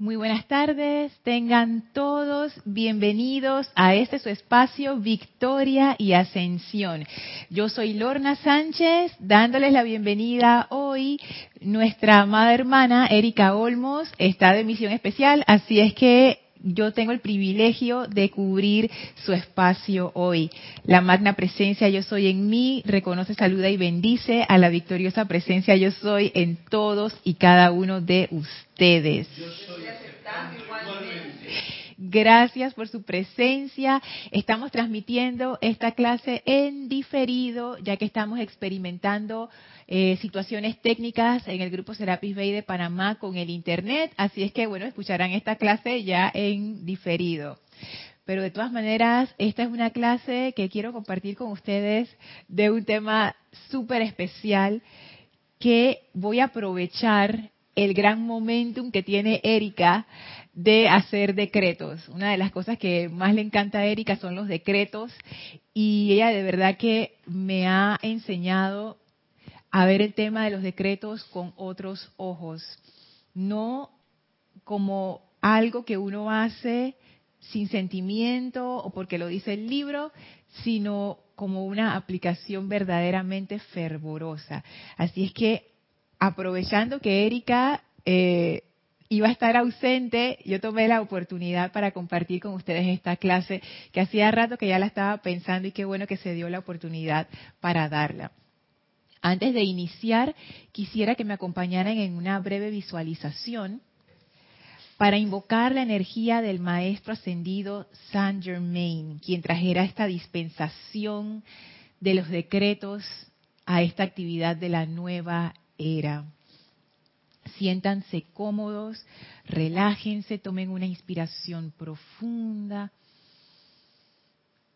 Muy buenas tardes, tengan todos bienvenidos a este su espacio Victoria y Ascensión. Yo soy Lorna Sánchez, dándoles la bienvenida hoy. Nuestra amada hermana Erika Olmos está de misión especial, así es que yo tengo el privilegio de cubrir su espacio hoy. La magna presencia yo soy en mí, reconoce, saluda y bendice a la victoriosa presencia yo soy en todos y cada uno de ustedes. Gracias por su presencia. Estamos transmitiendo esta clase en diferido, ya que estamos experimentando eh, situaciones técnicas en el grupo Serapis Bay de Panamá con el Internet. Así es que, bueno, escucharán esta clase ya en diferido. Pero de todas maneras, esta es una clase que quiero compartir con ustedes de un tema súper especial que voy a aprovechar el gran momentum que tiene Erika de hacer decretos. Una de las cosas que más le encanta a Erika son los decretos y ella de verdad que me ha enseñado a ver el tema de los decretos con otros ojos, no como algo que uno hace sin sentimiento o porque lo dice el libro, sino como una aplicación verdaderamente fervorosa. Así es que aprovechando que Erika eh, iba a estar ausente, yo tomé la oportunidad para compartir con ustedes esta clase que hacía rato que ya la estaba pensando y qué bueno que se dio la oportunidad para darla. Antes de iniciar, quisiera que me acompañaran en una breve visualización para invocar la energía del Maestro Ascendido Saint Germain, quien trajera esta dispensación de los decretos a esta actividad de la nueva era. Siéntanse cómodos, relájense, tomen una inspiración profunda.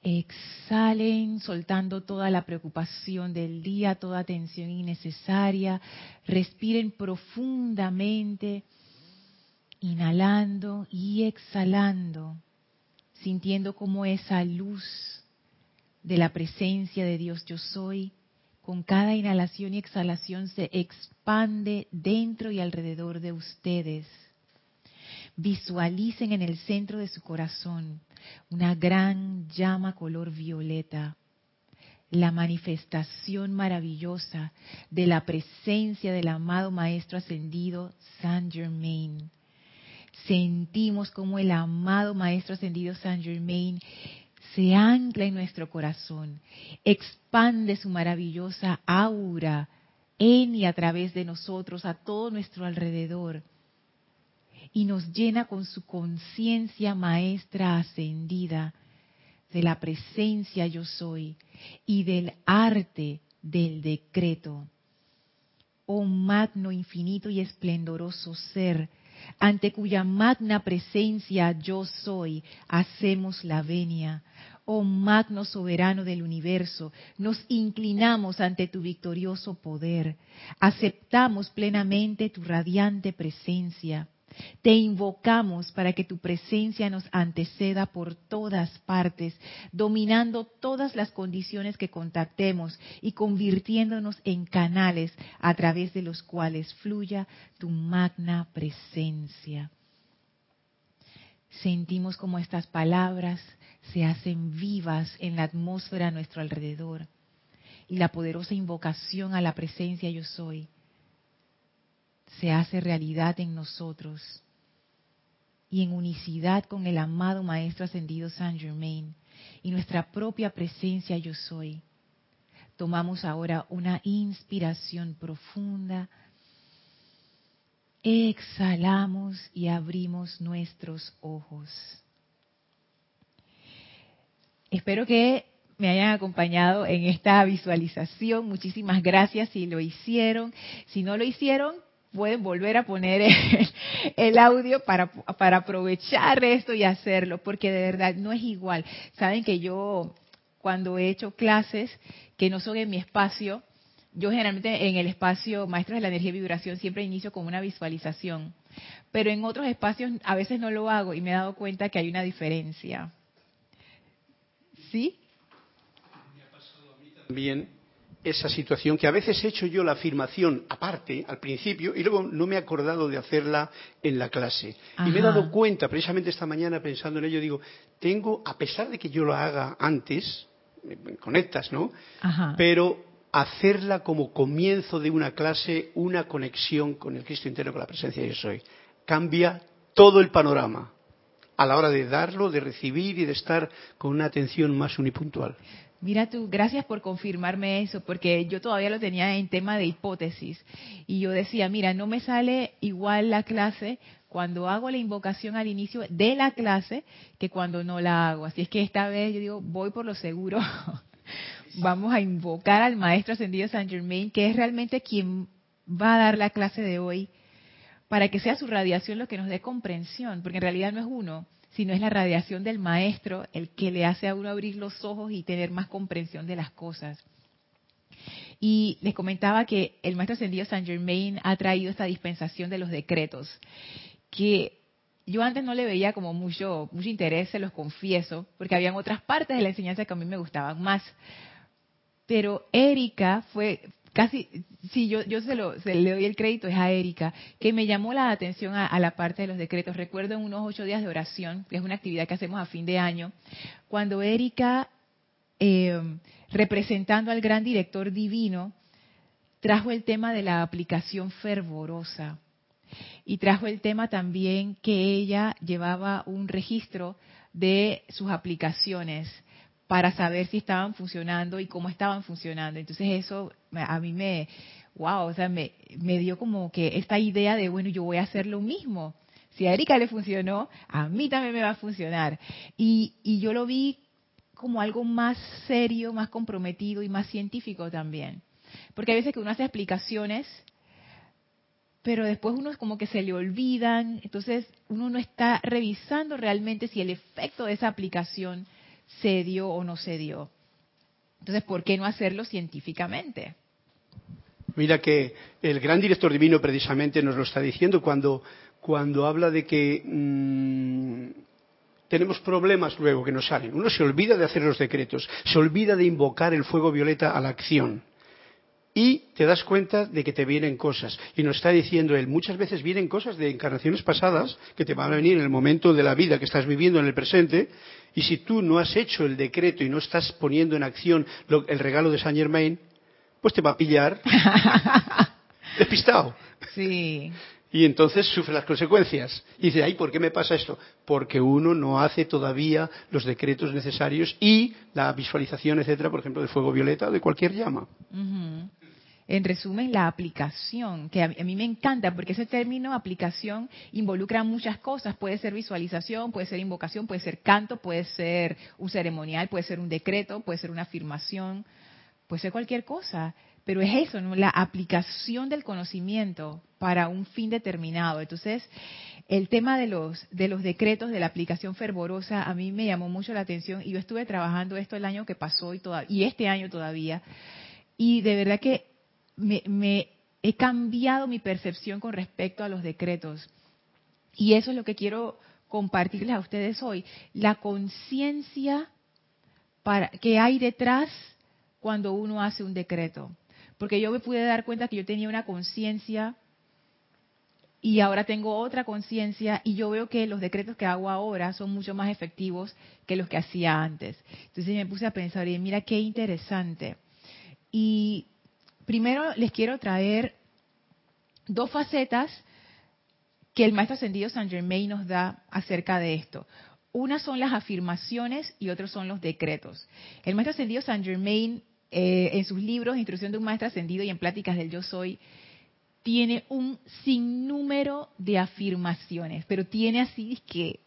Exhalen soltando toda la preocupación del día, toda tensión innecesaria. Respiren profundamente, inhalando y exhalando, sintiendo como esa luz de la presencia de Dios yo soy con cada inhalación y exhalación se expande dentro y alrededor de ustedes. Visualicen en el centro de su corazón una gran llama color violeta, la manifestación maravillosa de la presencia del amado Maestro Ascendido Saint Germain. Sentimos como el amado Maestro Ascendido Saint Germain se ancla en nuestro corazón, expande su maravillosa aura en y a través de nosotros, a todo nuestro alrededor, y nos llena con su conciencia maestra ascendida de la presencia yo soy y del arte del decreto. Oh magno, infinito y esplendoroso ser, ante cuya magna presencia yo soy, hacemos la venia. Oh magno soberano del universo, nos inclinamos ante tu victorioso poder, aceptamos plenamente tu radiante presencia te invocamos para que tu presencia nos anteceda por todas partes, dominando todas las condiciones que contactemos y convirtiéndonos en canales a través de los cuales fluya tu magna presencia. Sentimos como estas palabras se hacen vivas en la atmósfera a nuestro alrededor y la poderosa invocación a la presencia yo soy se hace realidad en nosotros y en unicidad con el amado Maestro Ascendido Saint Germain y nuestra propia presencia yo soy. Tomamos ahora una inspiración profunda, exhalamos y abrimos nuestros ojos. Espero que me hayan acompañado en esta visualización. Muchísimas gracias si lo hicieron. Si no lo hicieron, pueden volver a poner el, audio para, para aprovechar esto y hacerlo, porque de verdad no es igual. Saben que yo cuando he hecho clases que no son en mi espacio, yo generalmente en el espacio Maestros de la Energía y Vibración siempre inicio con una visualización, pero en otros espacios a veces no lo hago y me he dado cuenta que hay una diferencia. ¿Sí? Me ha pasado a mí también esa situación que a veces he hecho yo la afirmación aparte al principio y luego no me he acordado de hacerla en la clase. Y me he dado cuenta, precisamente esta mañana pensando en ello, digo, tengo, a pesar de que yo lo haga antes, me conectas, ¿no? Pero hacerla como comienzo de una clase, una conexión con el Cristo interno, con la presencia de yo soy. Cambia todo el panorama a la hora de darlo, de recibir y de estar con una atención más unipuntual. Mira tú, gracias por confirmarme eso, porque yo todavía lo tenía en tema de hipótesis. Y yo decía, mira, no me sale igual la clase cuando hago la invocación al inicio de la clase que cuando no la hago. Así es que esta vez yo digo, voy por lo seguro. Vamos a invocar al Maestro Ascendido San Germain, que es realmente quien va a dar la clase de hoy, para que sea su radiación lo que nos dé comprensión, porque en realidad no es uno, sino es la radiación del maestro el que le hace a uno abrir los ojos y tener más comprensión de las cosas. Y les comentaba que el maestro ascendido Saint Germain ha traído esta dispensación de los decretos, que yo antes no le veía como mucho, mucho interés, se los confieso, porque habían otras partes de la enseñanza que a mí me gustaban más. Pero Erika fue, casi, sí, yo, yo se, lo, le doy el crédito, es a Erika, que me llamó la atención a, la parte de los decretos. Recuerdo en unos ocho días de oración, que es una actividad que hacemos a fin de año, cuando Erika, eh, representando al gran director divino, trajo el tema de la aplicación fervorosa. Y trajo el tema también que ella llevaba un registro de sus aplicaciones para saber si estaban funcionando y cómo estaban funcionando. Entonces eso a mí me, wow, o sea, me, dio como que esta idea de, bueno, yo voy a hacer lo mismo. Si a Erika le funcionó, a mí también me va a funcionar. Y, y yo lo vi como algo más serio, más comprometido y más científico también. Porque hay veces que uno hace explicaciones, pero después uno es como que se le olvidan, entonces uno no está revisando realmente si el efecto de esa aplicación se dio o no se dio. Entonces, ¿por qué no hacerlo científicamente? Mira que el gran director divino precisamente nos lo está diciendo cuando, cuando habla de que mm, tenemos problemas luego que nos salen. Uno se olvida de hacer los decretos, se olvida de invocar el fuego violeta a la acción y te das cuenta de que te vienen cosas. Y nos está diciendo él, muchas veces vienen cosas de encarnaciones pasadas que te van a venir en el momento de la vida que estás viviendo en el presente. Y si tú no has hecho el decreto y no estás poniendo en acción el regalo de Saint Germain, pues te va a pillar despistado. Sí. Y entonces sufre las consecuencias. Y dice, ay, ¿por qué me pasa esto? Porque uno no hace todavía los decretos necesarios y la visualización, etcétera, por ejemplo, de fuego violeta o de cualquier llama en resumen, la aplicación, que a mí, me encanta porque ese término aplicación involucra muchas cosas. Puede ser visualización, puede ser invocación, puede ser canto, puede ser un ceremonial, puede ser un decreto, puede ser una afirmación, puede ser cualquier cosa. Pero es eso, la aplicación del conocimiento para un fin determinado. Entonces, el tema de los, de los decretos, de la aplicación fervorosa, a mí me llamó mucho la atención y yo estuve trabajando esto el año que pasó y, y este año todavía. Y de verdad que me, he cambiado mi percepción con respecto a los decretos. Y eso es lo que quiero compartirles a ustedes hoy. La conciencia que hay detrás cuando uno hace un decreto. Porque yo me pude dar cuenta que yo tenía una conciencia y ahora tengo otra conciencia y yo veo que los decretos que hago ahora son mucho más efectivos que los que hacía antes. Entonces me puse a pensar, y mira qué interesante. Y primero les quiero traer dos facetas que el maestro ascendido San Germain nos da acerca de esto. Una son las afirmaciones y otros son los decretos. El maestro ascendido San Germain, eh, en sus libros, Instrucción de un maestro ascendido y en Pláticas del Yo Soy, tiene un sinnúmero de afirmaciones, pero tiene así que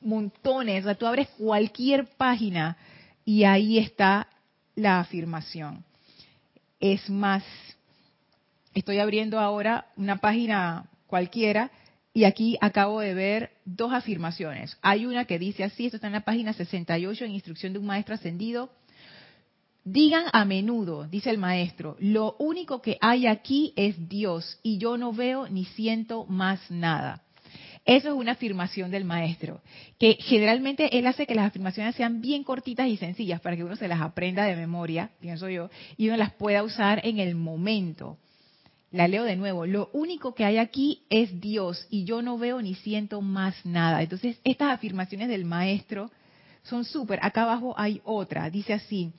montones. O sea, tú abres cualquier página y ahí está la afirmación es más. Estoy abriendo ahora una página cualquiera y aquí acabo de ver dos afirmaciones. Hay una que dice así, esto está en la página 68 en instrucción de un maestro ascendido. Digan a menudo, dice el maestro, lo único que hay aquí es Dios y yo no veo ni siento más nada. Eso es una afirmación del maestro, que generalmente él hace que las afirmaciones sean bien cortitas y sencillas para que uno se las aprenda de memoria, pienso yo, y uno las pueda usar en el momento. La leo de nuevo. Lo único que hay aquí es Dios y yo no veo ni siento más nada. Entonces, estas afirmaciones del maestro son súper. Acá abajo hay otra. Dice así,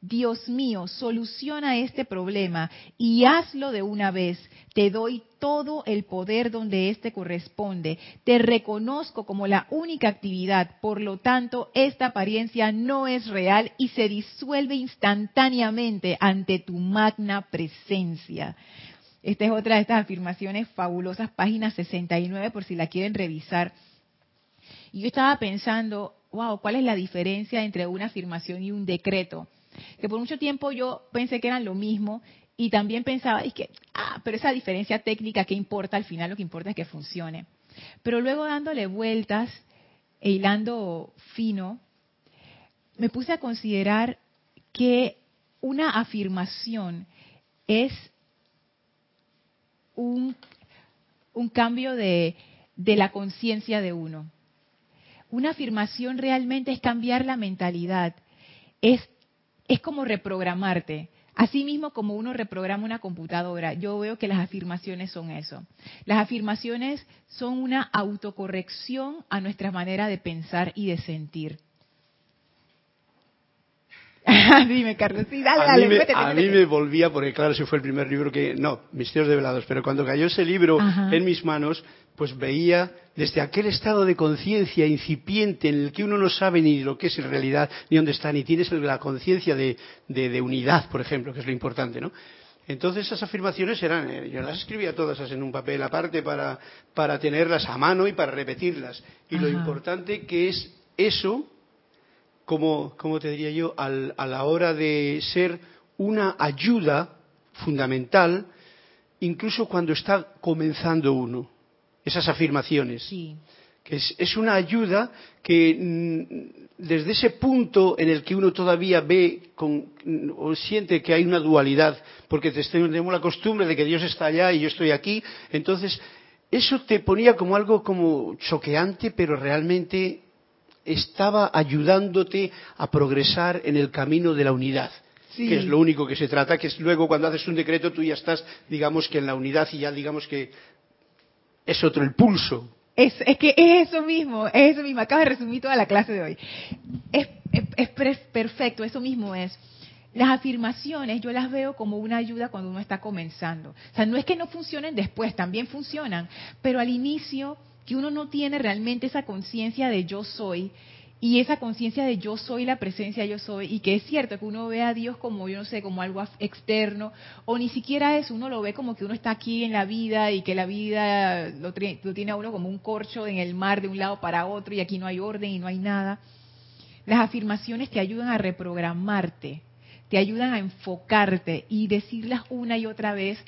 Dios mío, soluciona este problema y hazlo de una vez. Te doy todo el poder donde éste corresponde. Te reconozco como la única actividad. Por lo tanto, esta apariencia no es real y se disuelve instantáneamente ante tu magna presencia. Esta es otra de estas afirmaciones fabulosas, página 69, por si la quieren revisar. Y yo estaba pensando, wow, ¿cuál es la diferencia entre una afirmación y un decreto? Que por mucho tiempo yo pensé que eran lo mismo y también pensaba, es que, ah, pero esa diferencia técnica, ¿qué importa? Al final lo que importa es que funcione. Pero luego dándole vueltas e hilando fino, me puse a considerar que una afirmación es un, un cambio de, de la conciencia de uno. Una afirmación realmente es cambiar la mentalidad, es es como reprogramarte. Así mismo como uno reprograma una computadora, yo veo que las afirmaciones son eso. Las afirmaciones son una autocorrección a nuestra manera de pensar y de sentir. Dime, Carlos, sí, dale, a Mí me, a mí me volvía, porque claro, ese fue el primer libro que, no, Misterios Develados, pero cuando cayó ese libro en mis manos, pues veía desde aquel estado de conciencia incipiente en el que uno no sabe ni lo que es en realidad, ni dónde está, ni tienes la conciencia de, de, unidad, por ejemplo, que es lo importante, ¿no? Entonces esas afirmaciones eran, eh, yo las escribía todas en un papel aparte para, para tenerlas a mano y para repetirlas. Y lo importante que es eso, como, como te diría yo, al, a la hora de ser una ayuda fundamental, incluso cuando está comenzando uno esas afirmaciones. Que es, una ayuda que mm, desde ese punto en el que uno todavía ve o siente que hay una dualidad, porque tenemos la costumbre de que Dios está allá y yo estoy aquí, entonces eso te ponía como algo como choqueante, pero realmente estaba ayudándote a progresar en el camino de la unidad. que es lo único que se trata, que es luego cuando haces un decreto tú ya estás, digamos que en la unidad y ya digamos que es otro el pulso. Es, es que es eso mismo, es eso mismo. Acabo de resumir toda la clase de hoy. Es, es, perfecto, eso mismo es. Las afirmaciones yo las veo como una ayuda cuando uno está comenzando. O sea, no es que no funcionen después, también funcionan, pero al inicio que uno no tiene realmente esa conciencia de yo soy, y esa conciencia de yo soy la presencia yo soy y que es cierto que uno ve a Dios como yo no sé como algo externo o ni siquiera eso uno lo ve como que uno está aquí en la vida y que la vida lo, tiene a uno como un corcho en el mar de un lado para otro y aquí no hay orden y no hay nada. Las afirmaciones te ayudan a reprogramarte te ayudan a enfocarte y decirlas una y otra vez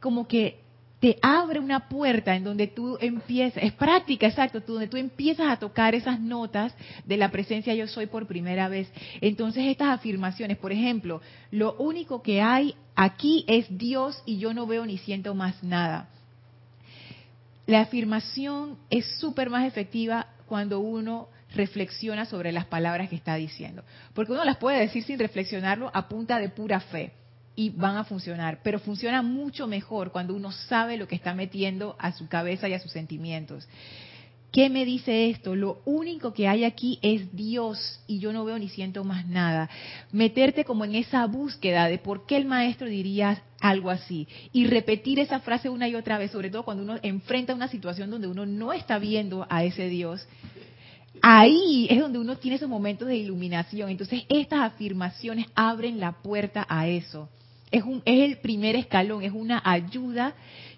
como que te abre una puerta en donde tú empiezas, es práctica, exacto, donde tú empiezas a tocar esas notas de la presencia yo soy por primera vez. Entonces estas afirmaciones, por ejemplo, lo único que hay aquí es Dios y yo no veo ni siento más nada. La afirmación es súper más efectiva cuando uno reflexiona sobre las palabras que está diciendo, porque uno las puede decir sin reflexionarlo a punta de pura fe y van a funcionar, pero funciona mucho mejor cuando uno sabe lo que está metiendo a su cabeza y a sus sentimientos. ¿Qué me dice esto? Lo único que hay aquí es Dios y yo no veo ni siento más nada. Meterte como en esa búsqueda de por qué el maestro diría algo así y repetir esa frase una y otra vez, sobre todo cuando uno enfrenta una situación donde uno no está viendo a ese Dios. Ahí es donde uno tiene esos momentos de iluminación. Entonces estas afirmaciones abren la puerta a eso. Es, un, es el primer escalón, es una ayuda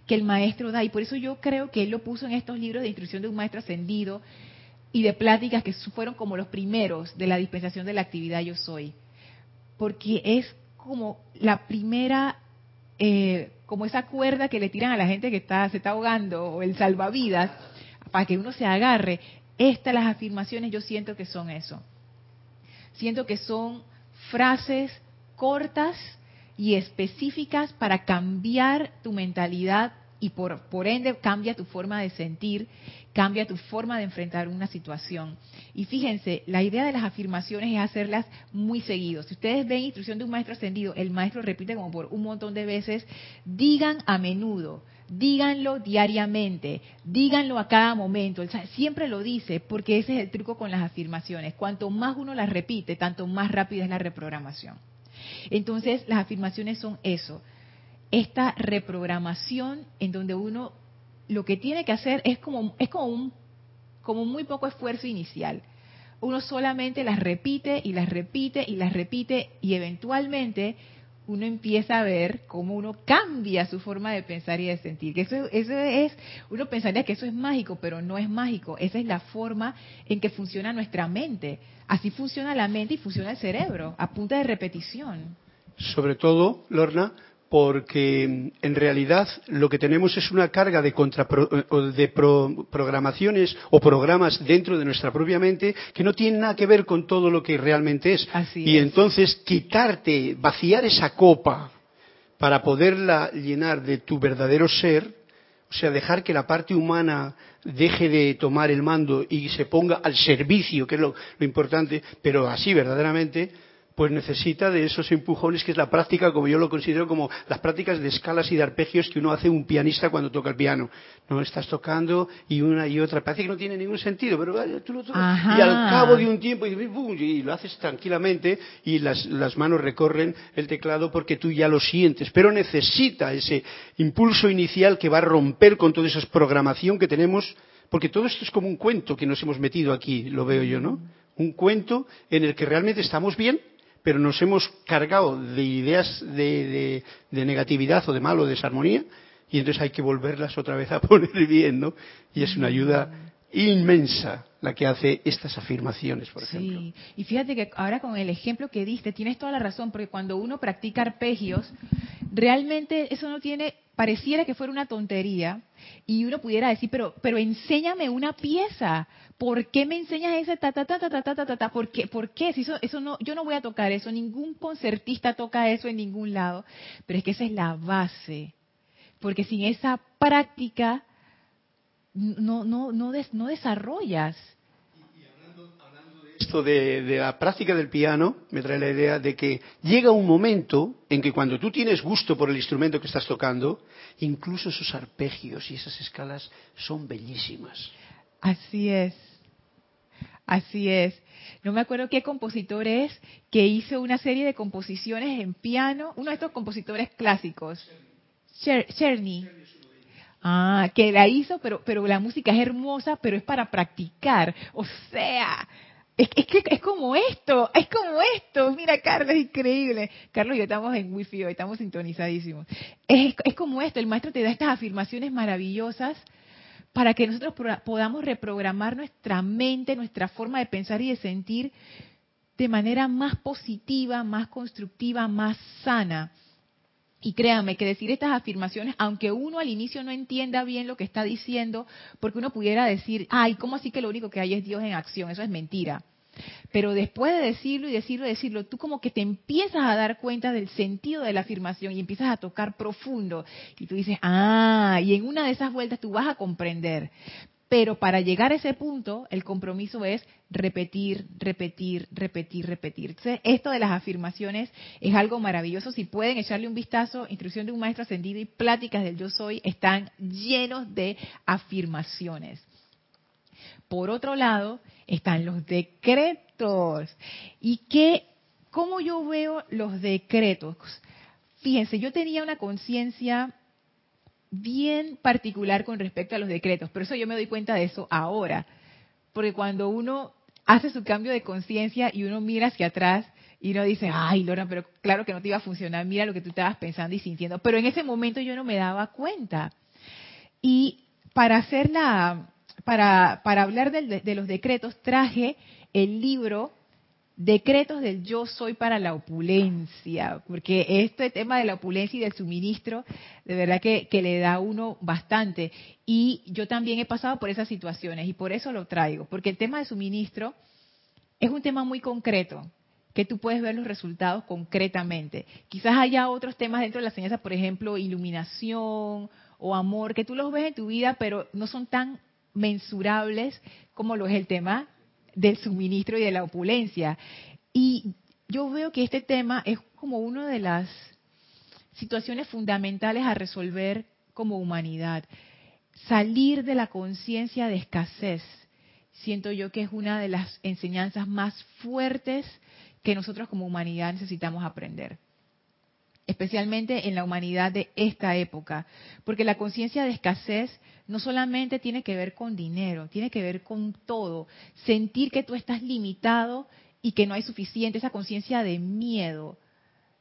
que el maestro da. Y por eso yo creo que él lo puso en estos libros de instrucción de un maestro ascendido y de pláticas que fueron como los primeros de la dispensación de la actividad Yo Soy. Porque es como la primera, eh, como esa cuerda que le tiran a la gente que está, se está ahogando o el salvavidas para que uno se agarre. Estas las afirmaciones yo siento que son eso. Siento que son frases cortas y específicas para cambiar tu mentalidad y por, por ende cambia tu forma de sentir, cambia tu forma de enfrentar una situación. Y fíjense, la idea de las afirmaciones es hacerlas muy seguido. Si ustedes ven instrucción de un maestro ascendido, el maestro repite como por un montón de veces, digan a menudo, díganlo diariamente, díganlo a cada momento. siempre lo dice porque ese es el truco con las afirmaciones. Cuanto más uno las repite, tanto más rápida es la reprogramación. Entonces, las afirmaciones son eso, esta reprogramación en donde uno lo que tiene que hacer es como es como un como muy poco esfuerzo inicial. Uno solamente las repite y las repite y las repite y eventualmente uno empieza a ver cómo uno cambia su forma de pensar y de sentir. Que eso, eso es, uno pensaría que eso es mágico, pero no es mágico. Esa es la forma en que funciona nuestra mente. Así funciona la mente y funciona el cerebro, a punta de repetición. Sobre todo, Lorna, porque en realidad lo que tenemos es una carga de, de programaciones o programas dentro de nuestra propia mente que no tienen nada que ver con todo lo que realmente es. y entonces quitarte, vaciar esa copa para poderla llenar de tu verdadero ser, o sea, dejar que la parte humana deje de tomar el mando y se ponga al servicio, que es lo importante, pero así verdaderamente, pues necesita de esos empujones que es la práctica, como yo lo considero como las prácticas de escalas y de arpegios que uno hace un pianista cuando toca el piano. No estás tocando y una y otra, parece que no tiene ningún sentido, pero tú lo tocas y al cabo de un tiempo y, lo haces tranquilamente y las, las manos recorren el teclado porque tú ya lo sientes, pero necesita ese impulso inicial que va a romper con toda esa programación que tenemos, porque todo esto es como un cuento que nos hemos metido aquí, lo veo yo, ¿no? Un cuento en el que realmente estamos bien, pero nos hemos cargado de ideas de, negatividad o de mal o de desarmonía y entonces hay que volverlas otra vez a poner bien, ¿no? Y es una ayuda inmensa la que hace estas afirmaciones, por ejemplo. Sí, y fíjate que ahora con el ejemplo que diste, tienes toda la razón, porque cuando uno practica arpegios, realmente eso no tiene, pareciera que fuera una tontería, y uno pudiera decir, pero, pero enséñame una pieza, ¿por qué me enseñas ese ta ta ta ta ta ta ta ta? ¿Por qué? ¿Por qué? Si eso, eso no, yo no voy a tocar eso, ningún concertista toca eso en ningún lado, pero es que esa es la base, porque sin esa práctica no, no, no, no desarrollas esto de, la práctica del piano me trae la idea de que llega un momento en que cuando tú tienes gusto por el instrumento que estás tocando, incluso esos arpegios y esas escalas son bellísimas. Así es, así es. No me acuerdo qué compositor es que hizo una serie de composiciones en piano, uno de estos compositores clásicos, Cherny. Ah, que la hizo, pero, pero la música es hermosa, pero es para practicar. O sea, es, que es como esto, es como esto. Mira, Carlos, es increíble. Carlos y yo estamos en wifi hoy, estamos sintonizadísimos. Es, es como esto, el maestro te da estas afirmaciones maravillosas para que nosotros podamos reprogramar nuestra mente, nuestra forma de pensar y de sentir de manera más positiva, más constructiva, más sana. Y créanme que decir estas afirmaciones, aunque uno al inicio no entienda bien lo que está diciendo, porque uno pudiera decir, ay, ¿cómo así que lo único que hay es Dios en acción? Eso es mentira. Pero después de decirlo y decirlo y decirlo, tú como que te empiezas a dar cuenta del sentido de la afirmación y empiezas a tocar profundo. Y tú dices, ah, y en una de esas vueltas tú vas a comprender. Pero para llegar a ese punto, el compromiso es repetir, repetir, repetir, repetir. esto de las afirmaciones es algo maravilloso. Si pueden echarle un vistazo, instrucción de un maestro ascendido y pláticas del yo soy están llenos de afirmaciones. Por otro lado, están los decretos. ¿Y qué, cómo yo veo los decretos? Fíjense, yo tenía una conciencia bien particular con respecto a los decretos, pero eso yo me doy cuenta de eso ahora, porque cuando uno hace su cambio de conciencia y uno mira hacia atrás y uno dice, ay, Lorna, pero claro que no te iba a funcionar, mira lo que tú estabas pensando y sintiendo, pero en ese momento yo no me daba cuenta. Y para hacer la, para, para hablar de, de los decretos, traje el libro decretos del yo soy para la opulencia, porque este tema de la opulencia y del suministro, de verdad que, le da a uno bastante. Y yo también he pasado por esas situaciones y por eso lo traigo, porque el tema de suministro es un tema muy concreto, que tú puedes ver los resultados concretamente. Quizás haya otros temas dentro de la enseñanza, por ejemplo, iluminación o amor que tú los ves en tu vida, pero no son tan mensurables como lo es el tema del suministro y de la opulencia. Y yo veo que este tema es como una de las situaciones fundamentales a resolver como humanidad. Salir de la conciencia de escasez, siento yo que es una de las enseñanzas más fuertes que nosotros como humanidad necesitamos aprender especialmente en la humanidad de esta época, porque la conciencia de escasez no solamente tiene que ver con dinero, tiene que ver con todo, sentir que tú estás limitado y que no hay suficiente, esa conciencia de miedo.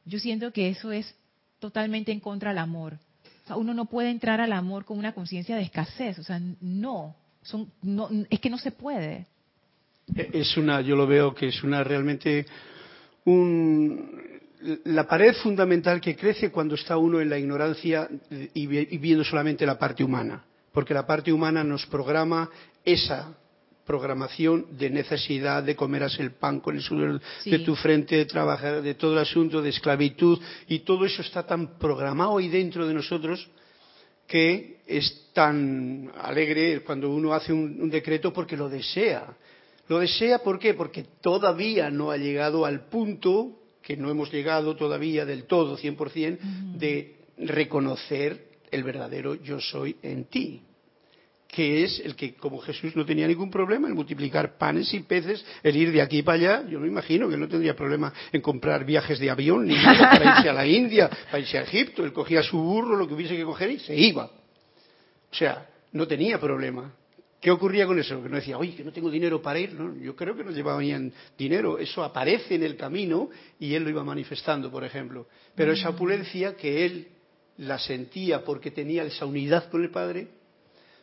Yo siento que eso es totalmente en contra del amor. uno no puede entrar al amor con una conciencia de escasez, o sea, no, son, no, es que no se puede. Es una, yo lo veo que es una realmente un, la pared fundamental que crece cuando está uno en la ignorancia y viendo solamente la parte humana, porque la parte humana nos programa esa programación de necesidad de comerás el pan con el sudor de tu frente, de trabajar, de todo el asunto de esclavitud y todo eso está tan programado ahí dentro de nosotros que es tan alegre cuando uno hace un, un decreto porque lo desea. Lo desea ¿por qué? Porque todavía no ha llegado al punto que no hemos llegado todavía del todo, 100%, de reconocer el verdadero yo soy en ti, que es el que, como Jesús no tenía ningún problema en multiplicar panes y peces, el ir de aquí para allá, yo me imagino que no tendría problema en comprar viajes de avión, ni nada, para irse a la India, para irse a Egipto, él cogía su burro, lo que hubiese que coger y se iba. O sea, no tenía problema. ¿Qué ocurría con eso? Que no decía, oye, que no tengo dinero para ir. No, yo creo que no llevaban dinero. Eso aparece en el camino y él lo iba manifestando, por ejemplo. Pero esa mm. opulencia que él la sentía porque tenía esa unidad con el Padre,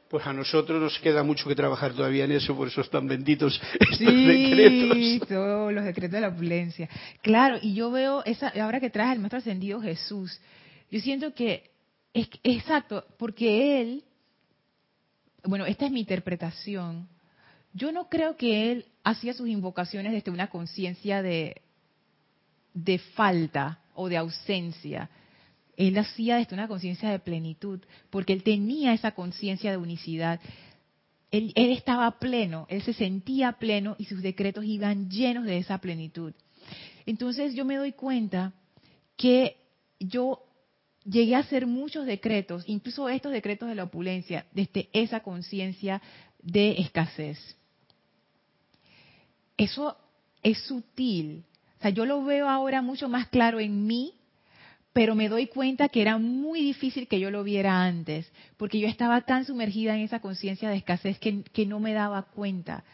pues a nosotros nos queda mucho que trabajar todavía en eso, por eso están benditos estos sí, todos los decretos de la opulencia. Claro, y yo veo, esa, ahora que trae el Maestro Ascendido Jesús, yo siento que, es, exacto, porque Él bueno, esta es mi interpretación, yo no creo que él hacía sus invocaciones desde una conciencia de, de falta o de ausencia. Él hacía desde una conciencia de plenitud, porque él tenía esa conciencia de unicidad. Él, él, estaba pleno, él se sentía pleno y sus decretos iban llenos de esa plenitud. Entonces yo me doy cuenta que yo llegué a hacer muchos decretos, incluso estos decretos de la opulencia, desde esa conciencia de escasez. Eso es sutil. O sea, yo lo veo ahora mucho más claro en mí, pero me doy cuenta que era muy difícil que yo lo viera antes, porque yo estaba tan sumergida en esa conciencia de escasez que, que no me daba cuenta.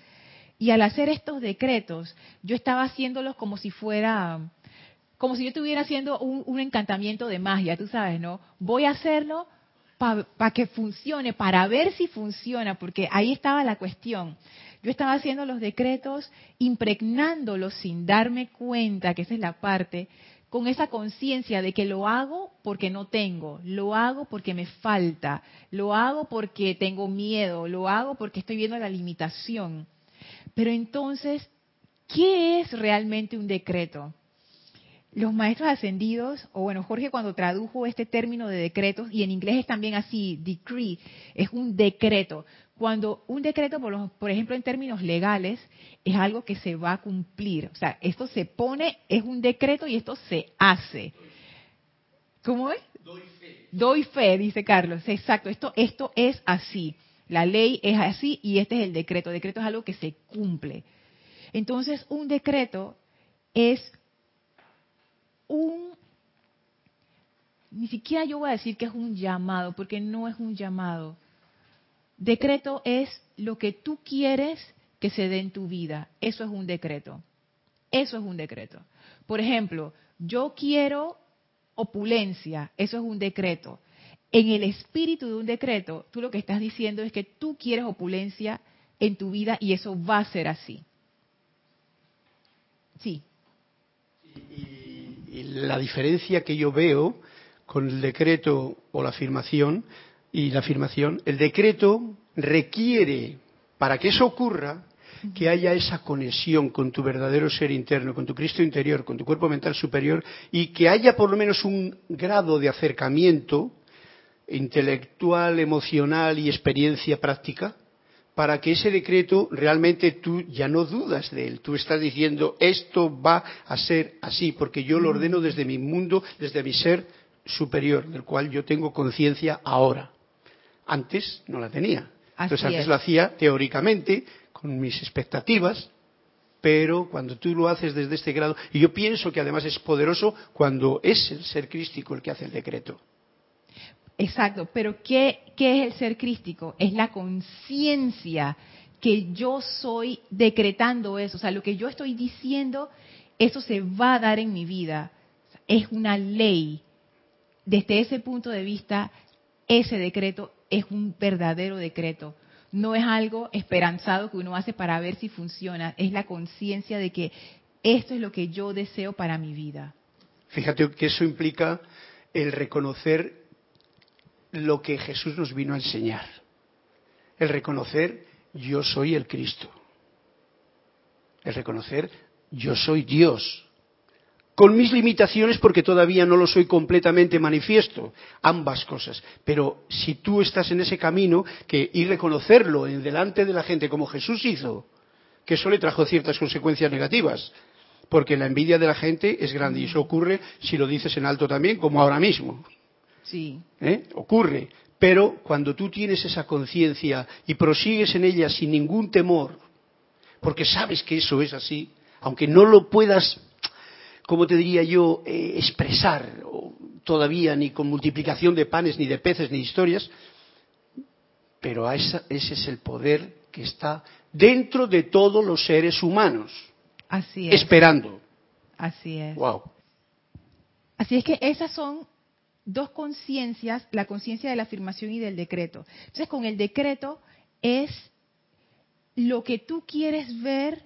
Y al hacer estos decretos, yo estaba haciéndolos como si fuera como si yo estuviera haciendo un, encantamiento de magia, tú sabes, ¿no? Voy a hacerlo para que funcione, para ver si funciona, porque ahí estaba la cuestión. Yo estaba haciendo los decretos, impregnándolos sin darme cuenta, que esa es la parte, con esa conciencia de que lo hago porque no tengo, lo hago porque me falta, lo hago porque tengo miedo, lo hago porque estoy viendo la limitación. Pero entonces, ¿qué es realmente un decreto? Los maestros ascendidos, o bueno, Jorge cuando tradujo este término de decretos, y en inglés es también así, decree, es un decreto. Cuando un decreto, por, por ejemplo, en términos legales, es algo que se va a cumplir. O sea, esto se pone, es un decreto y esto se hace. ¿Cómo es? Doy fe. Doy fe, dice Carlos. Exacto, esto, esto es así. La ley es así y este es el decreto. El decreto es algo que se cumple. Entonces, un decreto es un, ni siquiera yo voy a decir que es un llamado, porque no es un llamado. Decreto es lo que tú quieres que se dé en tu vida. Eso es un decreto. Eso es un decreto. Por ejemplo, yo quiero opulencia. Eso es un decreto. En el espíritu de un decreto, tú lo que estás diciendo es que tú quieres opulencia en tu vida y eso va a ser así. Sí la diferencia que yo veo con el decreto o la afirmación y la afirmación, el decreto requiere, para que eso ocurra, que haya esa conexión con tu verdadero ser interno, con tu Cristo interior, con tu cuerpo mental superior, y que haya por lo menos un grado de acercamiento intelectual, emocional y experiencia práctica para que ese decreto realmente tú ya no dudas de él. Tú estás diciendo, esto va a ser así, porque yo lo ordeno desde mi mundo, desde mi ser superior, del cual yo tengo conciencia ahora. Antes no la tenía. Entonces antes lo hacía teóricamente, con mis expectativas, pero cuando tú lo haces desde este grado, y yo pienso que además es poderoso cuando es el ser crístico el que hace el decreto. Exacto, pero ¿qué, es el ser crístico? Es la conciencia que yo soy decretando eso, o sea, lo que yo estoy diciendo, eso se va a dar en mi vida. Es una ley. Desde ese punto de vista, ese decreto es un verdadero decreto. No es algo esperanzado que uno hace para ver si funciona, es la conciencia de que esto es lo que yo deseo para mi vida. Fíjate que eso implica el reconocer lo que Jesús nos vino a enseñar. El reconocer yo soy el Cristo. El reconocer yo soy Dios. Con mis limitaciones porque todavía no lo soy completamente manifiesto. Ambas cosas. Pero si tú estás en ese camino que, y reconocerlo en delante de la gente como Jesús hizo, que eso le trajo ciertas consecuencias negativas. Porque la envidia de la gente es grande y eso ocurre si lo dices en alto también, como ahora mismo. Sí. ¿Eh? Ocurre. Pero cuando tú tienes esa conciencia y prosigues en ella sin ningún temor, porque sabes que eso es así, aunque no lo puedas, como te diría yo, eh, expresar todavía ni con multiplicación de panes, ni de peces, ni de historias, pero ese es el poder que está dentro de todos los seres humanos. Así es. Esperando. Así es. Wow. Así es que esas son dos conciencias, la conciencia de la afirmación y del decreto. Entonces, con el decreto es lo que tú quieres ver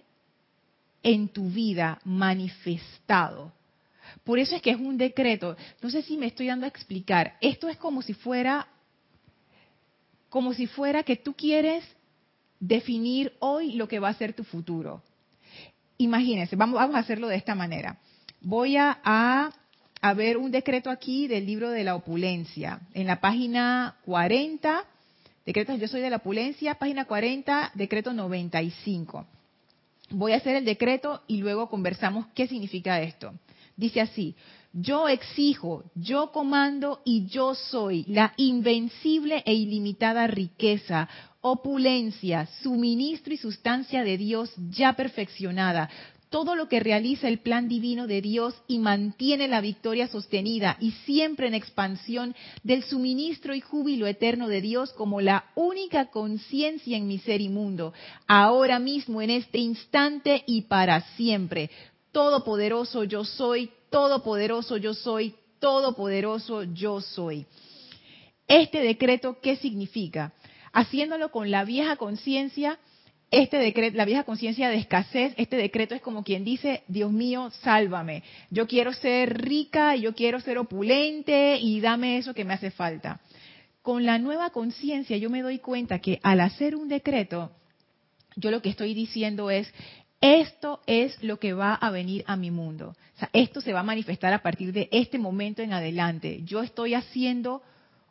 en tu vida manifestado. Por eso es que es un decreto. No sé si me estoy dando a explicar. Esto es como si fuera como si fuera que tú quieres definir hoy lo que va a ser tu futuro. Imagínense, vamos, vamos a hacerlo de esta manera. Voy a, a a ver un decreto aquí del libro de la opulencia. En la página 40, decretos Yo soy de la opulencia, página 40, decreto 95. Voy a hacer el decreto y luego conversamos qué significa esto. Dice así, yo exijo, yo comando y yo soy la invencible e ilimitada riqueza, opulencia, suministro y sustancia de Dios ya perfeccionada, todo lo que realiza el plan divino de Dios y mantiene la victoria sostenida y siempre en expansión del suministro y júbilo eterno de Dios como la única conciencia en mi ser inmundo, ahora mismo, en este instante y para siempre. Todopoderoso yo soy, todopoderoso yo soy, todopoderoso yo soy. Este decreto, ¿qué significa? Haciéndolo con la vieja conciencia, este decreto, la vieja conciencia de escasez, este decreto es como quien dice, Dios mío, sálvame. Yo quiero ser rica, yo quiero ser opulente y dame eso que me hace falta. Con la nueva conciencia yo me doy cuenta que al hacer un decreto, yo lo que estoy diciendo es, esto es lo que va a venir a mi mundo. O sea, esto se va a manifestar a partir de este momento en adelante. Yo estoy haciendo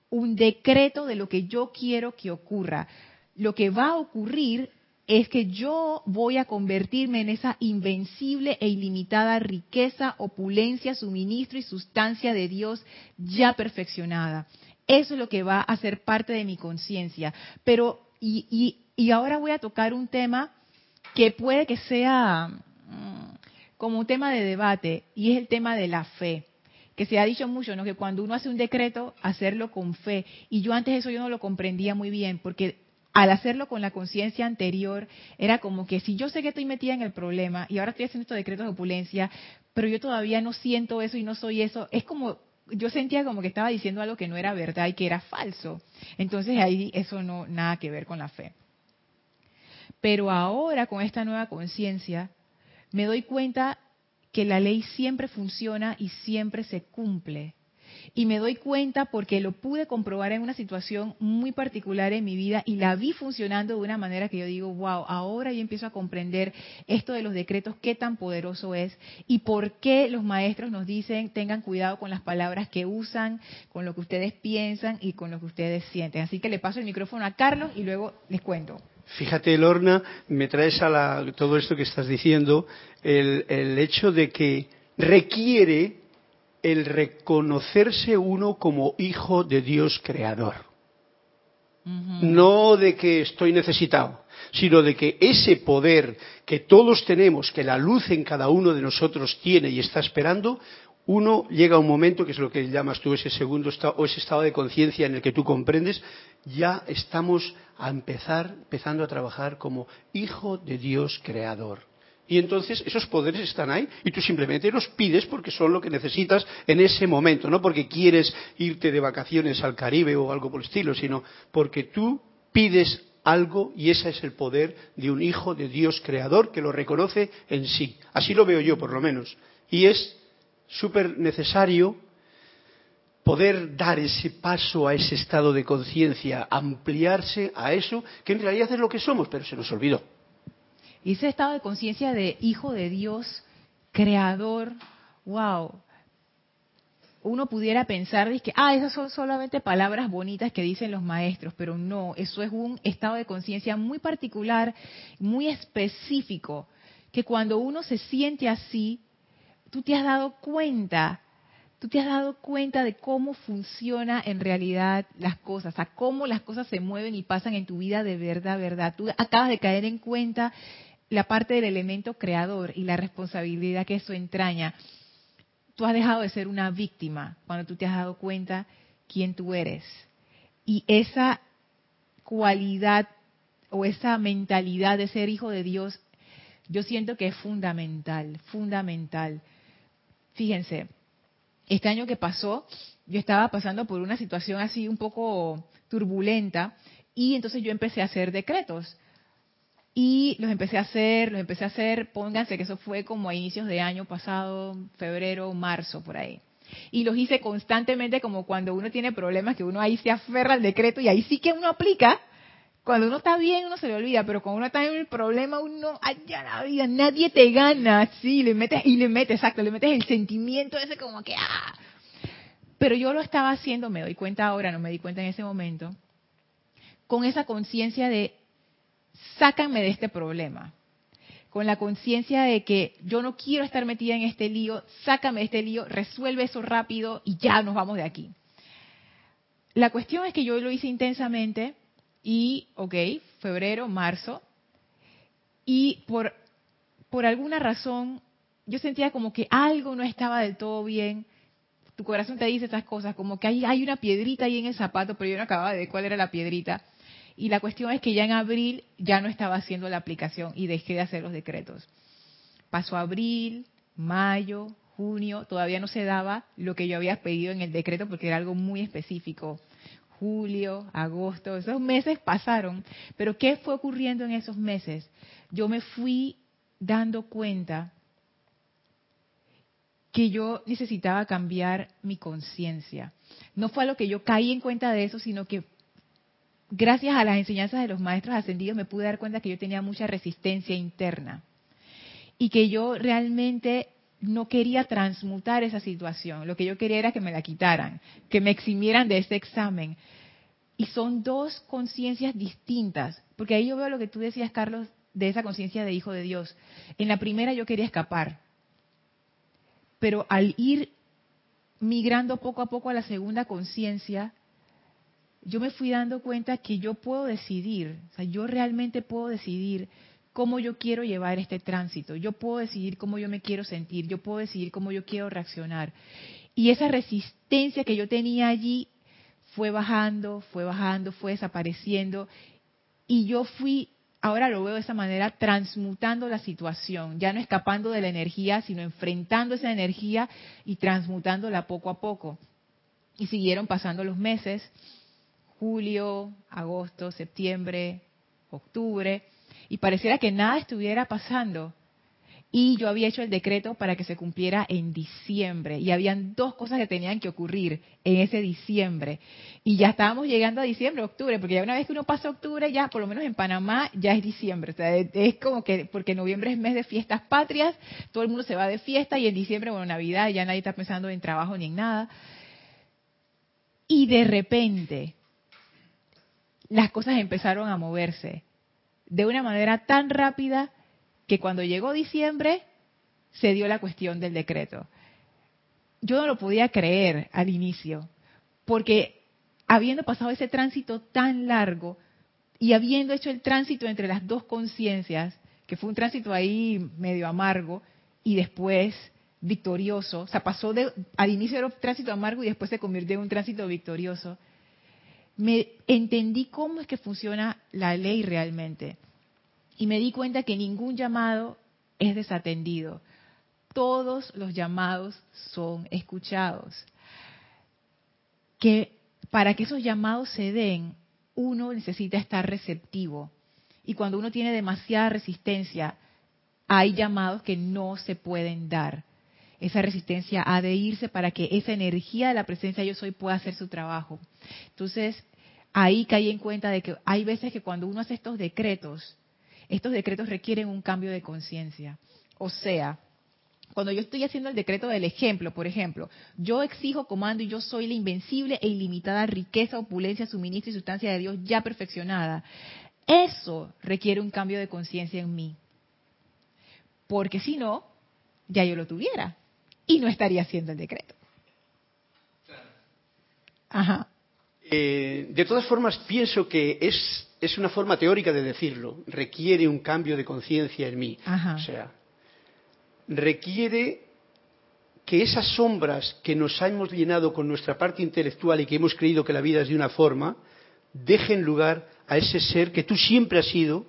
un decreto de lo que yo quiero que ocurra. Lo que va a ocurrir es que yo voy a convertirme en esa invencible e ilimitada riqueza, opulencia, suministro y sustancia de Dios ya perfeccionada. Eso es lo que va a ser parte de mi conciencia. Pero, y, y, ahora voy a tocar un tema que puede que sea mm, como un tema de debate, y es el tema de la fe que se ha dicho mucho, ¿no? Que cuando uno hace un decreto, hacerlo con fe. Y yo antes eso yo no lo comprendía muy bien, porque al hacerlo con la conciencia anterior, era como que si yo sé que estoy metida en el problema y ahora estoy haciendo estos decretos de opulencia, pero yo todavía no siento eso y no soy eso, es como, yo sentía como que estaba diciendo algo que no era verdad y que era falso. Entonces ahí eso no, nada que ver con la fe. Pero ahora con esta nueva conciencia, me doy cuenta que la ley siempre funciona y siempre se cumple. Y me doy cuenta porque lo pude comprobar en una situación muy particular en mi vida y la vi funcionando de una manera que yo digo, wow, ahora yo empiezo a comprender esto de los decretos, qué tan poderoso es y por qué los maestros nos dicen tengan cuidado con las palabras que usan, con lo que ustedes piensan y con lo que ustedes sienten. Así que le paso el micrófono a Carlos y luego les cuento. Fíjate, Lorna, me traes a la, todo esto que estás diciendo, el, el hecho de que requiere el reconocerse uno como hijo de Dios creador. No de que estoy necesitado, sino de que ese poder que todos tenemos, que la luz en cada uno de nosotros tiene y está esperando, uno llega a un momento, que es lo que llamas tú ese segundo estado, o ese estado de conciencia en el que tú comprendes, ya estamos a empezar, empezando a trabajar como hijo de Dios creador. Y entonces esos poderes están ahí y tú simplemente los pides porque son lo que necesitas en ese momento, no porque quieres irte de vacaciones al Caribe o algo por el estilo, sino porque tú pides algo y ese es el poder de un hijo de Dios creador que lo reconoce en sí. Así lo veo yo, por lo menos. Y es súper necesario poder dar ese paso a ese estado de conciencia, ampliarse a eso, que en realidad es lo que somos, pero se nos olvidó. Y ese estado de conciencia de hijo de Dios, creador, wow. Uno pudiera pensar que, ah, esas son solamente palabras bonitas que dicen los maestros, pero no, eso es un estado de conciencia muy particular, muy específico, que cuando uno se siente así, tú te has dado cuenta, tú te has dado cuenta de cómo funciona en realidad las cosas, a cómo las cosas se mueven y pasan en tu vida de verdad, verdad. Tú acabas de caer en cuenta la parte del elemento creador y la responsabilidad que eso entraña, tú has dejado de ser una víctima cuando tú te has dado cuenta quién tú eres. Y esa cualidad o esa mentalidad de ser hijo de Dios, yo siento que es fundamental, fundamental. Fíjense, este año que pasó, yo estaba pasando por una situación así un poco turbulenta y entonces yo empecé a hacer decretos y los empecé a hacer, los empecé a hacer, pónganse que eso fue como a inicios de año pasado, febrero, marzo, por ahí. Y los hice constantemente como cuando uno tiene problemas, que uno ahí se aferra al decreto y ahí sí que uno aplica. Cuando uno está bien, uno se le olvida, pero cuando uno está en el problema, uno, allá la vida, nadie te gana, sí, le metes, y le metes, exacto, le metes el sentimiento ese como que, ah. Pero yo lo estaba haciendo, me doy cuenta ahora, no me di cuenta en ese momento, con esa conciencia de sácanme de este problema. Con la conciencia de que yo no quiero estar metida en este lío, sácame de este lío, resuelve eso rápido y ya nos vamos de aquí. La cuestión es que yo lo hice intensamente y, ok, febrero, marzo, y por, por alguna razón yo sentía como que algo no estaba del todo bien. Tu corazón te dice estas cosas, como que hay, hay una piedrita ahí en el zapato, pero yo no acababa de ver cuál era la piedrita. Y la cuestión es que ya en abril ya no estaba haciendo la aplicación y dejé de hacer los decretos. Pasó abril, mayo, junio, todavía no se daba lo que yo había pedido en el decreto porque era algo muy específico. Julio, agosto, esos meses pasaron. Pero ¿qué fue ocurriendo en esos meses? Yo me fui dando cuenta que yo necesitaba cambiar mi conciencia. No fue a lo que yo caí en cuenta de eso, sino que gracias a las enseñanzas de los maestros ascendidos me pude dar cuenta que yo tenía mucha resistencia interna y que yo realmente no quería transmutar esa situación. Lo que yo quería era que me la quitaran, que me eximieran de ese examen. Y son dos conciencias distintas, porque ahí yo veo lo que tú decías, Carlos, de esa conciencia de hijo de Dios. En la primera yo quería escapar, pero al ir migrando poco a poco a la segunda conciencia, yo me fui dando cuenta que yo puedo decidir, o sea, yo realmente puedo decidir cómo yo quiero llevar este tránsito, yo puedo decidir cómo yo me quiero sentir, yo puedo decidir cómo yo quiero reaccionar. Y esa resistencia que yo tenía allí fue bajando, fue bajando, fue desapareciendo, y yo fui, ahora lo veo de esa manera, transmutando la situación, ya no escapando de la energía, sino enfrentando esa energía y transmutándola poco a poco. Y siguieron pasando los meses, julio, agosto, septiembre, octubre, y pareciera que nada estuviera pasando. y yo había hecho el decreto para que se cumpliera en diciembre y habían dos cosas que tenían que ocurrir en ese diciembre y ya estábamos llegando a diciembre, octubre, porque ya una vez que uno pasa octubre ya, por lo menos en Panamá, ya es diciembre, o sea, es como que porque noviembre es mes de fiestas patrias, todo el mundo se va de fiesta y en diciembre, bueno, Navidad, ya nadie está pensando en trabajo ni en nada. Y de repente las cosas empezaron a moverse de una manera tan rápida que cuando llegó diciembre se dio la cuestión del decreto. Yo no lo podía creer al inicio, porque habiendo pasado ese tránsito tan largo y habiendo hecho el tránsito entre las dos conciencias, que fue un tránsito ahí medio amargo y después victorioso, o sea, pasó de, al inicio era un tránsito amargo y después se convirtió en un tránsito victorioso, me entendí cómo es que funciona la ley realmente y me di cuenta que ningún llamado es desatendido. Todos los llamados son escuchados. Que para que esos llamados se den, uno necesita estar receptivo. Y cuando uno tiene demasiada resistencia, hay llamados que no se pueden dar. Esa resistencia ha de irse para que esa energía de la presencia yo soy pueda hacer su trabajo. Entonces, ahí caí en cuenta de que hay veces que cuando uno hace estos decretos, estos decretos requieren un cambio de conciencia. O sea, cuando yo estoy haciendo el decreto del ejemplo, por ejemplo, yo exijo, comando y yo soy la invencible e ilimitada riqueza, opulencia, suministro y sustancia de Dios ya perfeccionada. Eso requiere un cambio de conciencia en mí. Porque si no, ya yo lo tuviera y no estaría haciendo el decreto. Ajá. Eh, de todas formas, pienso que es, es, una forma teórica de decirlo. Requiere un cambio de conciencia en mí. O sea, requiere que esas sombras que nos hemos llenado con nuestra parte intelectual y que hemos creído que la vida es de una forma, dejen lugar a ese ser que tú siempre has sido,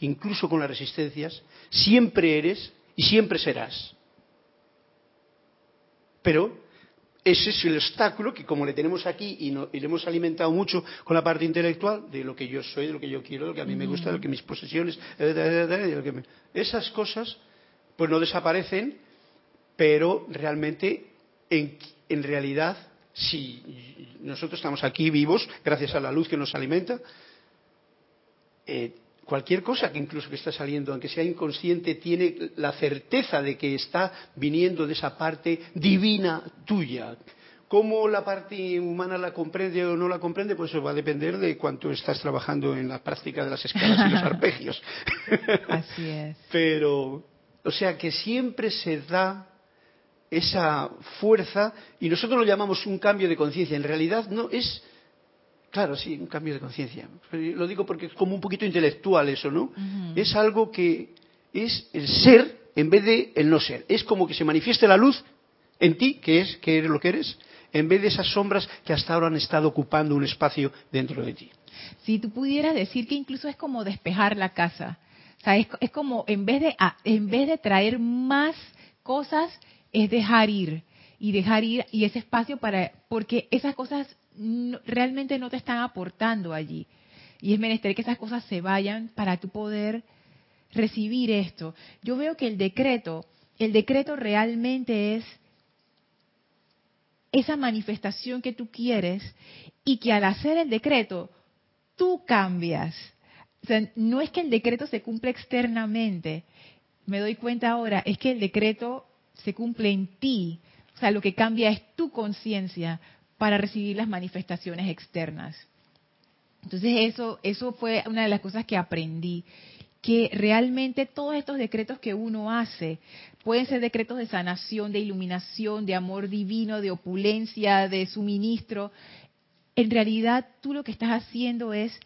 incluso con las resistencias, siempre eres y siempre serás. Pero ese es el obstáculo que como le tenemos aquí y, le hemos alimentado mucho con la parte intelectual de lo que yo soy, de lo que yo quiero, de lo que a mí me gusta, de lo que mis posesiones, esas cosas pues no desaparecen, pero realmente en, en realidad si nosotros estamos aquí vivos gracias a la luz que nos alimenta, eh, cualquier cosa que incluso que está saliendo, aunque sea inconsciente, tiene la certeza de que está viniendo de esa parte divina tuya. ¿Cómo la parte humana la comprende o no la comprende? Pues eso va a depender de cuánto estás trabajando en la práctica de las escalas y los arpegios. Así es. Pero, o sea que siempre se da esa fuerza y nosotros lo llamamos un cambio de conciencia. En realidad no es Claro, sí, un cambio de conciencia. Lo digo porque es como un poquito intelectual eso, ¿no? Es algo que es el ser en vez de el no ser. Es como que se manifieste la luz en ti, que es que eres lo que eres, en vez de esas sombras que hasta ahora han estado ocupando un espacio dentro de ti. Si tú pudieras decir que incluso es como despejar la casa. O sea, es, es como en vez de en vez de traer más cosas es dejar ir y dejar ir y ese espacio para porque esas cosas realmente no te están aportando allí. Y es menester que esas cosas se vayan para tu poder recibir esto. Yo veo que el decreto, el decreto realmente es esa manifestación que tú quieres y que al hacer el decreto tú cambias. O sea, no es que el decreto se cumple externamente, me doy cuenta ahora, es que el decreto se cumple en ti. O sea, lo que cambia es tu conciencia, para recibir las manifestaciones externas. Entonces eso, eso fue una de las cosas que aprendí, que realmente todos estos decretos que uno hace pueden ser decretos de sanación, de iluminación, de amor divino, de opulencia, de suministro. En realidad tú lo que estás haciendo es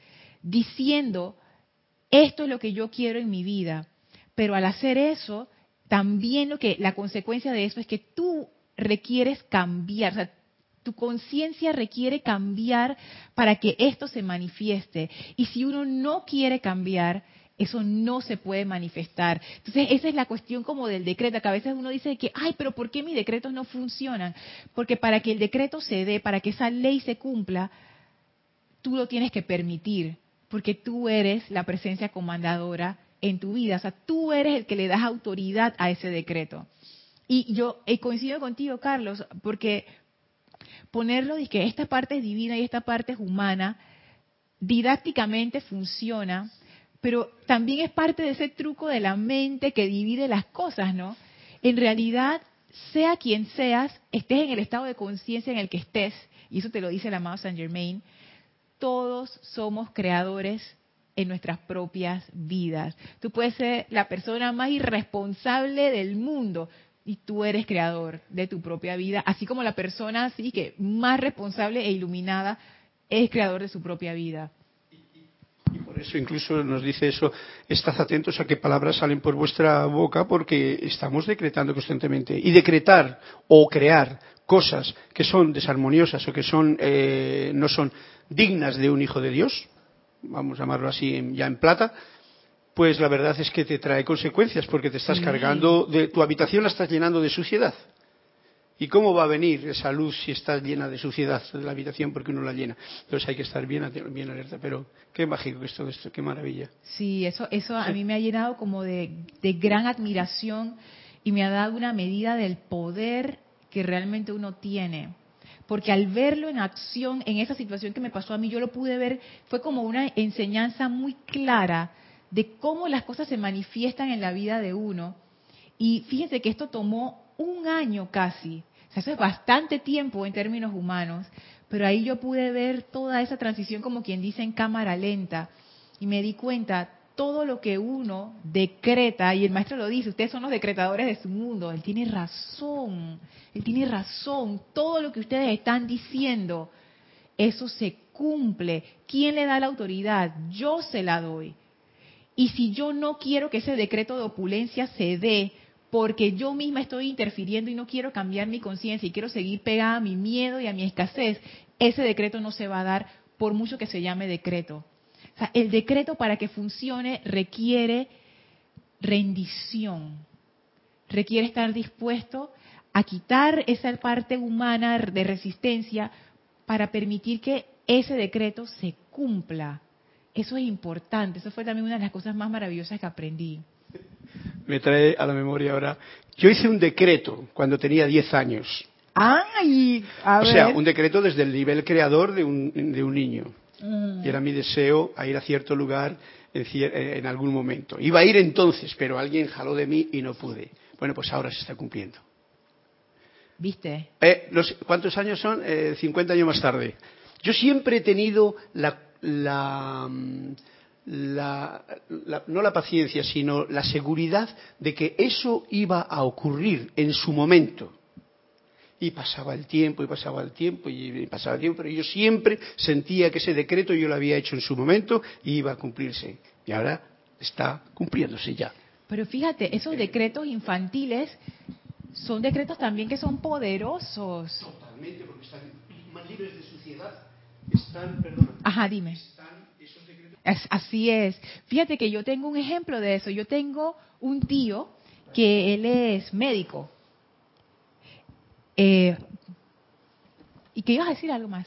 diciendo, esto es lo que yo quiero en mi vida, pero al hacer eso, también lo que la consecuencia de eso es que tú requieres cambiar, o sea, tu conciencia requiere cambiar para que esto se manifieste. Y si uno no quiere cambiar, eso no se puede manifestar. Entonces, esa es la cuestión como del decreto, que a veces uno dice que, ay, pero ¿por qué mis decretos no funcionan? Porque para que el decreto se dé, para que esa ley se cumpla, tú lo tienes que permitir, porque tú eres la presencia comandadora en tu vida. O sea, tú eres el que le das autoridad a ese decreto. Y yo he coincido contigo, Carlos, porque ponerlo de que esta parte es divina y esta parte es humana, didácticamente funciona, pero también es parte de ese truco de la mente que divide las cosas, ¿no? En realidad, sea quien seas, estés en el estado de conciencia en el que estés, y eso te lo dice el amado Saint Germain, todos somos creadores en nuestras propias vidas. Tú puedes ser la persona más irresponsable del mundo y tú eres creador de tu propia vida, así como la persona así que más responsable e iluminada es creador de su propia vida. Y por eso incluso nos dice eso, estad atentos a qué palabras salen por vuestra boca porque estamos decretando constantemente. Y decretar o crear cosas que son desarmoniosas o que son eh, no son dignas de un hijo de Dios, vamos a llamarlo así ya en plata, pues la verdad es que te trae consecuencias porque te estás cargando de tu habitación la estás llenando de suciedad. ¿Y cómo va a venir esa luz si está llena de suciedad de la habitación porque uno la llena? Entonces hay que estar bien, bien alerta. Pero qué mágico que es todo esto, qué maravilla. Sí, eso, eso a mí me ha llenado como de, de gran admiración y me ha dado una medida del poder que realmente uno tiene porque al verlo en acción, en esa situación que me pasó a mí, yo lo pude ver, fue como una enseñanza muy clara de cómo las cosas se manifiestan en la vida de uno. Y fíjense que esto tomó un año casi. O sea, eso es bastante tiempo en términos humanos. Pero ahí yo pude ver toda esa transición como quien dice en cámara lenta. Y me di cuenta, todo lo que uno decreta, y el maestro lo dice, ustedes son los decretadores de su mundo, él tiene razón, él tiene razón, todo lo que ustedes están diciendo, eso se cumple. ¿Quién le da la autoridad? Yo se la doy. Y si yo no quiero que ese decreto de opulencia se dé, porque yo misma estoy interfiriendo y no quiero cambiar mi conciencia y quiero seguir pegada a mi miedo y a mi escasez, ese decreto no se va a dar por mucho que se llame decreto. O sea, el decreto para que funcione requiere rendición, requiere estar dispuesto a quitar esa parte humana de resistencia para permitir que ese decreto se cumpla. Eso es importante, eso fue también una de las cosas más maravillosas que aprendí. Me trae a la memoria ahora. Yo hice un decreto cuando tenía 10 años. ¡Ay! A o sea, un decreto desde el nivel creador de un, de un niño. Mm. Y era mi deseo a ir a cierto lugar en, en, algún momento. Iba a ir entonces, pero alguien jaló de mí y no pude. Bueno, pues ahora se está cumpliendo. ¿Viste? Eh, los, ¿Cuántos años son? Eh, 50 años más tarde. Yo siempre he tenido la la, no la paciencia, sino la seguridad de que eso iba a ocurrir en su momento. Y pasaba el tiempo, y pasaba el tiempo, y pasaba el tiempo, pero yo siempre sentía que ese decreto yo lo había hecho en su momento y iba a cumplirse. Y ahora está cumpliéndose ya. Pero fíjate, esos decretos infantiles son decretos también que son poderosos. Totalmente, porque están más libres de suciedad están, Ajá, dime. así es. Fíjate que yo tengo un ejemplo de eso. Yo tengo un tío que él es médico. Eh, ¿Y que ibas a decir algo más?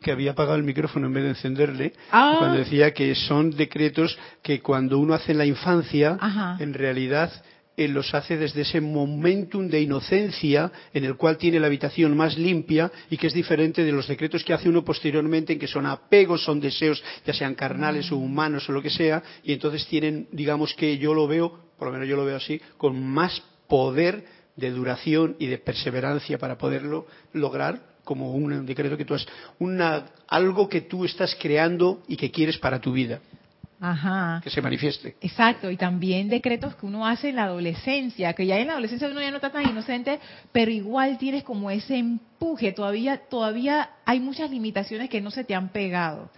Que había apagado el micrófono en vez de encenderle, ah. cuando decía que son decretos que cuando uno hace en la infancia, en realidad él los hace desde ese momentum de inocencia en el cual tiene la habitación más limpia y que es diferente de los decretos que hace uno posteriormente en que son apegos, son deseos, ya sean carnales o humanos o lo que sea, y entonces tienen, digamos que yo lo veo, por lo menos yo lo veo así, con más poder de duración y de perseverancia para poderlo lograr como un decreto que tú has, algo que tú estás creando y que quieres para tu vida. Ajá. que se manifieste. Exacto, y también decretos que uno hace en la adolescencia, que ya en la adolescencia uno ya no está tan inocente, pero igual tienes como ese empuje, todavía, todavía hay muchas limitaciones que no se te han pegado.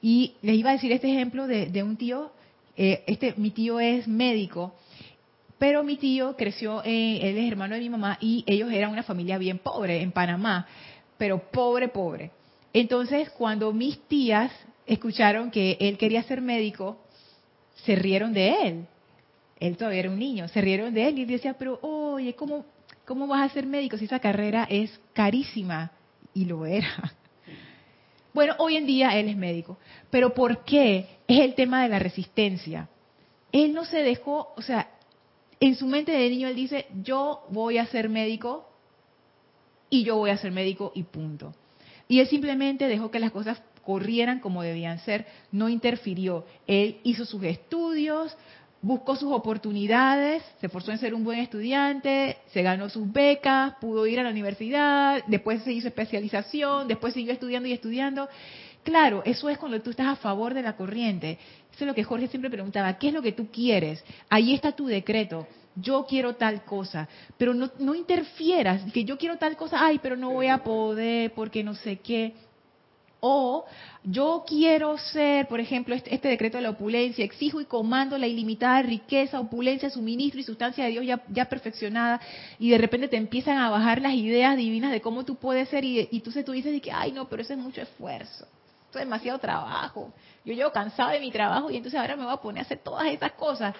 Y les iba a decir este ejemplo de, un tío, eh, este, mi tío es médico, pero mi tío creció, él es hermano de mi mamá y ellos eran una familia bien pobre en Panamá, pero pobre, pobre. Entonces, cuando mis tías escucharon que él quería ser médico, se rieron de él. Él todavía era un niño, se rieron de él y decía, pero oye, ¿cómo, cómo vas a ser médico si esa carrera es carísima? Y lo era. Bueno, hoy en día él es médico. Pero ¿por qué? Es el tema de la resistencia. él no se dejó, o sea, en su mente de niño él dice, yo voy a ser médico y yo voy a ser médico y punto. Y él simplemente dejó que las cosas corrieran como debían ser, no interfirió. Él hizo sus estudios, buscó sus oportunidades, se esforzó en ser un buen estudiante, se ganó sus becas, pudo ir a la universidad, después se hizo especialización, después siguió estudiando y estudiando. Claro, eso es cuando tú estás a favor de la corriente. Eso es lo que Jorge siempre preguntaba, ¿qué es lo que tú quieres? Ahí está tu decreto. Yo quiero tal cosa, pero no, no interfieras, que yo quiero tal cosa, ay, pero no voy a poder porque no sé qué. O yo quiero ser, por ejemplo, este, este, decreto de la opulencia, exijo y comando la ilimitada riqueza, opulencia, suministro y sustancia de Dios ya, perfeccionada, y de repente te empiezan a bajar las ideas divinas de cómo tú puedes ser, y, y tú, tú dices, que, ay, no, pero eso es mucho esfuerzo, eso es demasiado trabajo, yo llevo cansado de mi trabajo y entonces ahora me voy a poner a hacer todas esas cosas.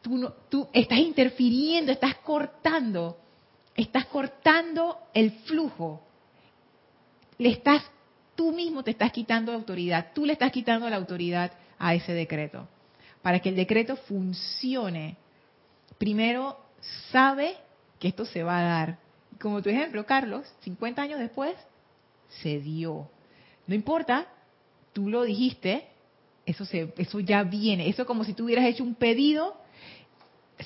Tú, no, tú estás interfiriendo, estás cortando, estás cortando el flujo, le estás tú mismo te estás quitando autoridad, tú le estás quitando la autoridad a ese decreto. Para que el decreto funcione, primero sabe que esto se va a dar. Como tu ejemplo, Carlos, 50 años después, se dio. No importa, tú lo dijiste, eso, se, eso ya viene. Eso es como si tú hubieras hecho un pedido,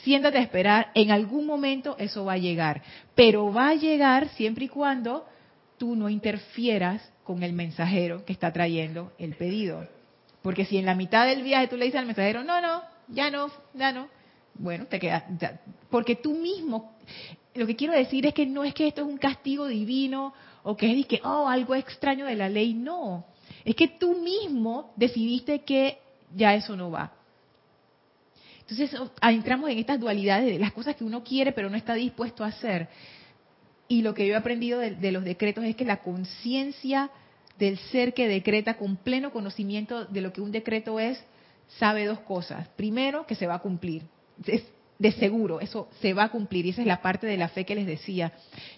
siéntate a esperar, en algún momento eso va a llegar. Pero va a llegar siempre y cuando tú no interfieras con el mensajero que está trayendo el pedido. Porque si en la mitad del viaje tú le dices al mensajero, no, no, ya no, ya no, bueno, te quedas. Porque tú mismo, lo que quiero decir es que no es que esto es un castigo divino o que es que, oh, algo extraño de la ley, no. Es que tú mismo decidiste que ya eso no va. Entonces entramos en estas dualidades de las cosas que uno quiere pero no está dispuesto a hacer. Y lo que yo he aprendido de, los decretos es que la conciencia del ser que decreta con pleno conocimiento de lo que un decreto es, sabe dos cosas. Primero, que se va a cumplir. Es de seguro, eso se va a cumplir. Y esa es la parte de la fe que les decía.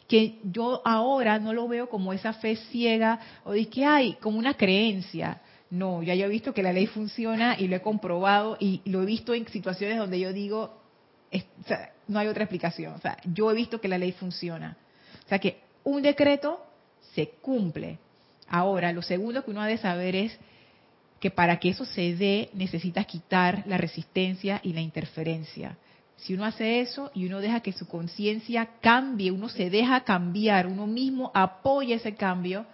Que yo ahora no lo veo como esa fe ciega o de que hay como una creencia. No, ya yo he visto que la ley funciona y lo he comprobado y lo he visto en situaciones donde yo digo, no hay otra explicación. O sea, yo he visto que la ley funciona. O sea que un decreto se cumple. Ahora, lo segundo que uno ha de saber es que para que eso se dé necesitas quitar la resistencia y la interferencia. Si uno hace eso y uno deja que su conciencia cambie, uno se deja cambiar, uno mismo apoya ese cambio,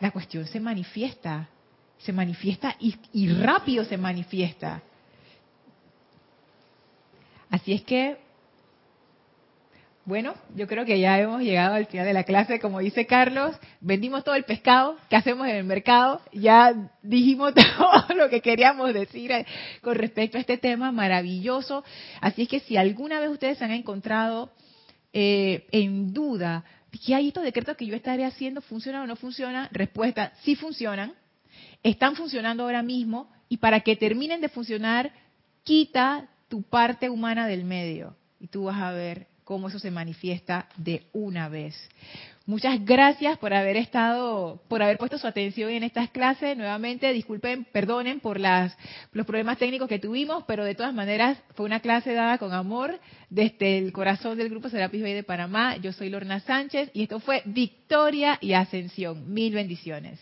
la cuestión se manifiesta, se manifiesta y, y rápido se manifiesta. Así es que bueno, yo creo que ya hemos llegado al final de la clase. Como dice Carlos, vendimos todo el pescado que hacemos en el mercado. Ya dijimos todo lo que queríamos decir con respecto a este tema maravilloso. Así es que si alguna vez ustedes se han encontrado eh, en duda que hay estos decretos que yo estaré haciendo, ¿funcionan o no funcionan? Respuesta, sí funcionan. Están funcionando ahora mismo y para que terminen de funcionar, quita tu parte humana del medio y tú vas a ver cómo eso se manifiesta de una vez. Muchas gracias por haber estado, por haber puesto su atención en estas clases. Nuevamente, disculpen, perdonen por las, los problemas técnicos que tuvimos, pero de todas maneras fue una clase dada con amor desde el corazón del Grupo Serapis Bay de Panamá. Yo soy Lorna Sánchez y esto fue Victoria y Ascensión. Mil bendiciones.